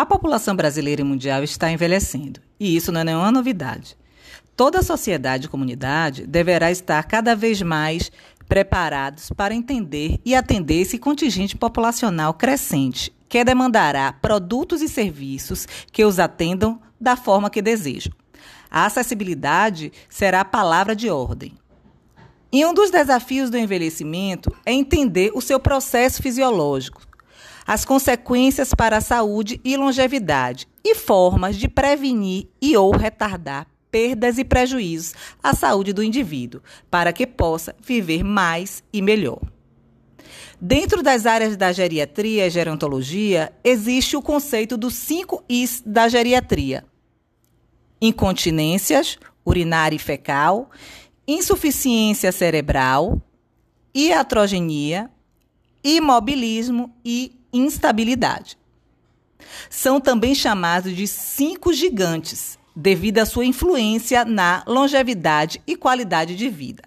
A população brasileira e mundial está envelhecendo, e isso não é nenhuma novidade. Toda a sociedade e comunidade deverá estar cada vez mais preparados para entender e atender esse contingente populacional crescente, que demandará produtos e serviços que os atendam da forma que desejam. A acessibilidade será a palavra de ordem. E um dos desafios do envelhecimento é entender o seu processo fisiológico, as consequências para a saúde e longevidade e formas de prevenir e ou retardar perdas e prejuízos à saúde do indivíduo, para que possa viver mais e melhor. Dentro das áreas da geriatria e gerontologia, existe o conceito dos cinco Is da geriatria: incontinências, urinária e fecal, insuficiência cerebral, iatrogenia, imobilismo e instabilidade. São também chamados de cinco gigantes, devido à sua influência na longevidade e qualidade de vida.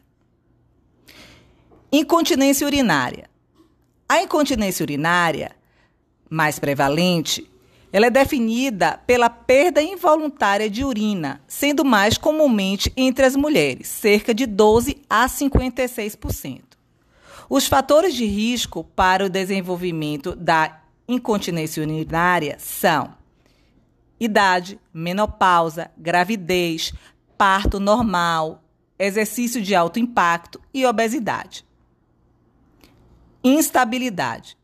Incontinência urinária. A incontinência urinária, mais prevalente, ela é definida pela perda involuntária de urina, sendo mais comumente entre as mulheres, cerca de 12 a 56%. Os fatores de risco para o desenvolvimento da incontinência urinária são idade, menopausa, gravidez, parto normal, exercício de alto impacto e obesidade. Instabilidade.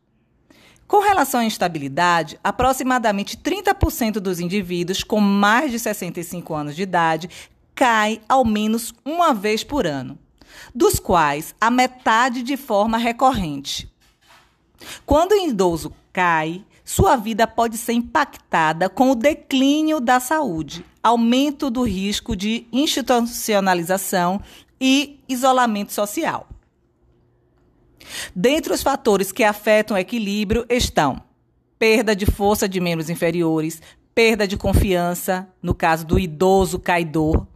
Com relação à instabilidade, aproximadamente 30% dos indivíduos com mais de 65 anos de idade cai ao menos uma vez por ano, dos quais a metade de forma recorrente. Quando o idoso cai, sua vida pode ser impactada com o declínio da saúde, aumento do risco de institucionalização e isolamento social. Dentre os fatores que afetam o equilíbrio estão perda de força de membros inferiores, perda de confiança, no caso do idoso caidor,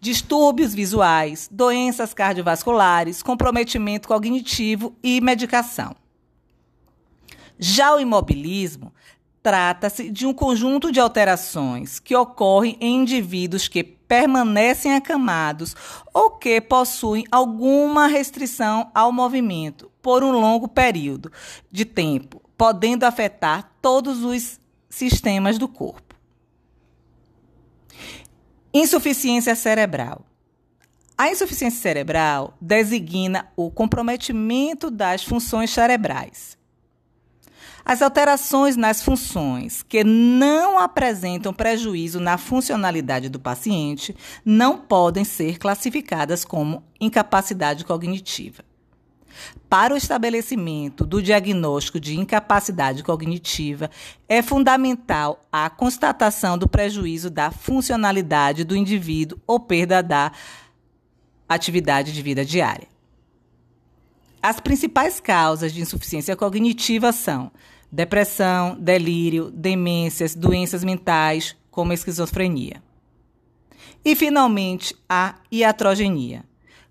distúrbios visuais, doenças cardiovasculares, comprometimento cognitivo e medicação. Já o imobilismo trata-se de um conjunto de alterações que ocorrem em indivíduos que permanecem acamados ou que possuem alguma restrição ao movimento por um longo período de tempo, podendo afetar todos os sistemas do corpo. Insuficiência cerebral. A insuficiência cerebral designa o comprometimento das funções cerebrais as alterações nas funções que não apresentam prejuízo na funcionalidade do paciente não podem ser classificadas como incapacidade cognitiva. Para o estabelecimento do diagnóstico de incapacidade cognitiva, é fundamental a constatação do prejuízo da funcionalidade do indivíduo ou perda da atividade de vida diária. As principais causas de insuficiência cognitiva são depressão, delírio, demências, doenças mentais, como esquizofrenia. E, finalmente, a iatrogenia,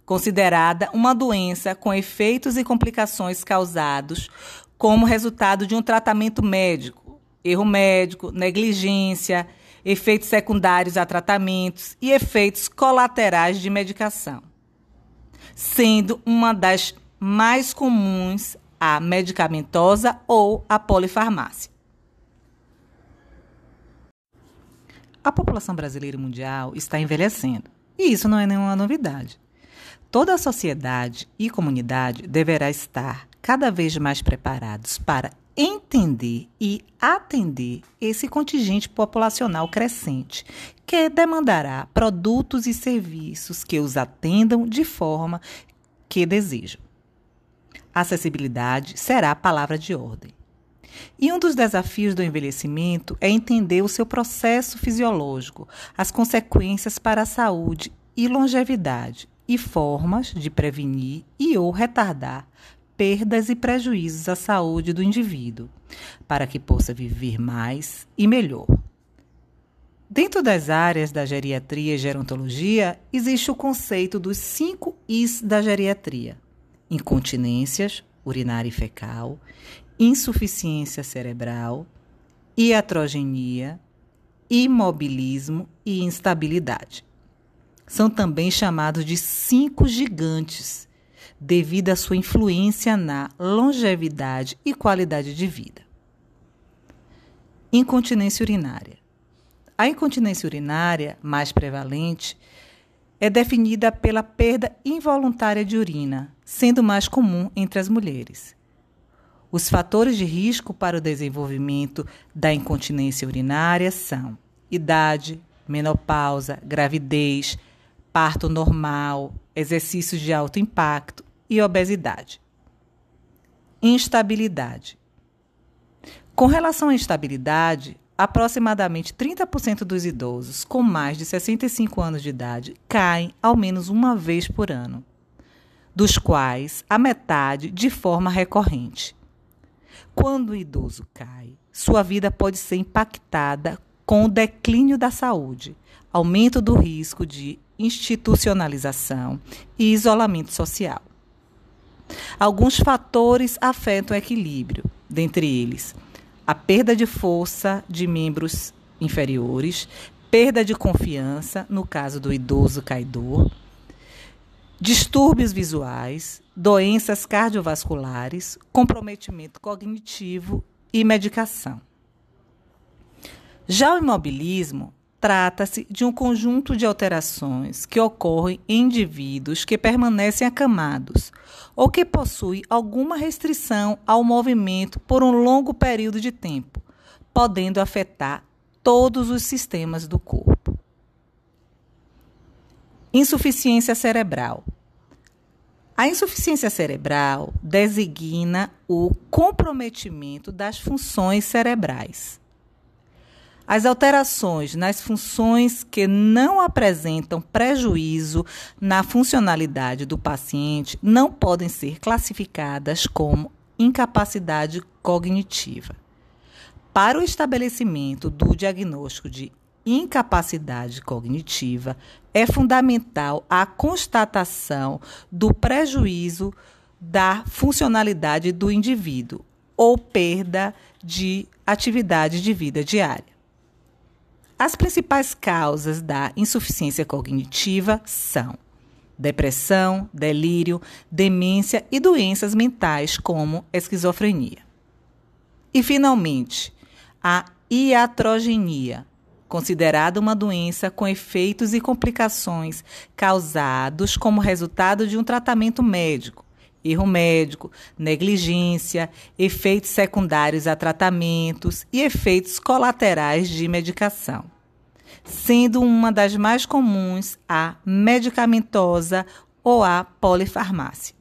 considerada uma doença com efeitos e complicações causados como resultado de um tratamento médico, erro médico, negligência, efeitos secundários a tratamentos e efeitos colaterais de medicação, sendo uma das mais comuns a medicamentosa ou a polifarmácia. A população brasileira e mundial está envelhecendo, e isso não é nenhuma novidade. Toda a sociedade e comunidade deverá estar cada vez mais preparados para entender e atender esse contingente populacional crescente, que demandará produtos e serviços que os atendam de forma que desejam acessibilidade será a palavra de ordem. E um dos desafios do envelhecimento é entender o seu processo fisiológico, as consequências para a saúde e longevidade e formas de prevenir e ou retardar perdas e prejuízos à saúde do indivíduo, para que possa viver mais e melhor. Dentro das áreas da geriatria e gerontologia, existe o conceito dos cinco Is da geriatria incontinências urinária e fecal, insuficiência cerebral, iatrogenia, imobilismo e instabilidade. São também chamados de cinco gigantes, devido à sua influência na longevidade e qualidade de vida. Incontinência urinária. A incontinência urinária mais prevalente é definida pela perda involuntária de urina, sendo mais comum entre as mulheres. Os fatores de risco para o desenvolvimento da incontinência urinária são idade, menopausa, gravidez, parto normal, exercícios de alto impacto e obesidade. Instabilidade. Com relação à instabilidade, aproximadamente 30% dos idosos com mais de 65 anos de idade caem ao menos uma vez por ano, dos quais a metade de forma recorrente. Quando o idoso cai, sua vida pode ser impactada com o declínio da saúde, aumento do risco de institucionalização e isolamento social. Alguns fatores afetam o equilíbrio, dentre eles a perda de força de membros inferiores, perda de confiança, no caso do idoso caidor, distúrbios visuais, doenças cardiovasculares, comprometimento cognitivo e medicação. Já o imobilismo trata-se de um conjunto de alterações que ocorrem em indivíduos que permanecem acamados ou que possuem alguma restrição ao movimento por um longo período de tempo, podendo afetar todos os sistemas do corpo. Insuficiência cerebral. A insuficiência cerebral designa o comprometimento das funções cerebrais. As alterações nas funções que não apresentam prejuízo na funcionalidade do paciente não podem ser classificadas como incapacidade cognitiva. Para o estabelecimento do diagnóstico de incapacidade cognitiva, é fundamental a constatação do prejuízo da funcionalidade do indivíduo ou perda de atividade de vida diária. As principais causas da insuficiência cognitiva são depressão, delírio, demência e doenças mentais como esquizofrenia. E, finalmente, a iatrogenia, considerada uma doença com efeitos e complicações causados como resultado de um tratamento médico, erro médico, negligência, efeitos secundários a tratamentos e efeitos colaterais de medicação. Sendo uma das mais comuns a medicamentosa ou a polifarmácia.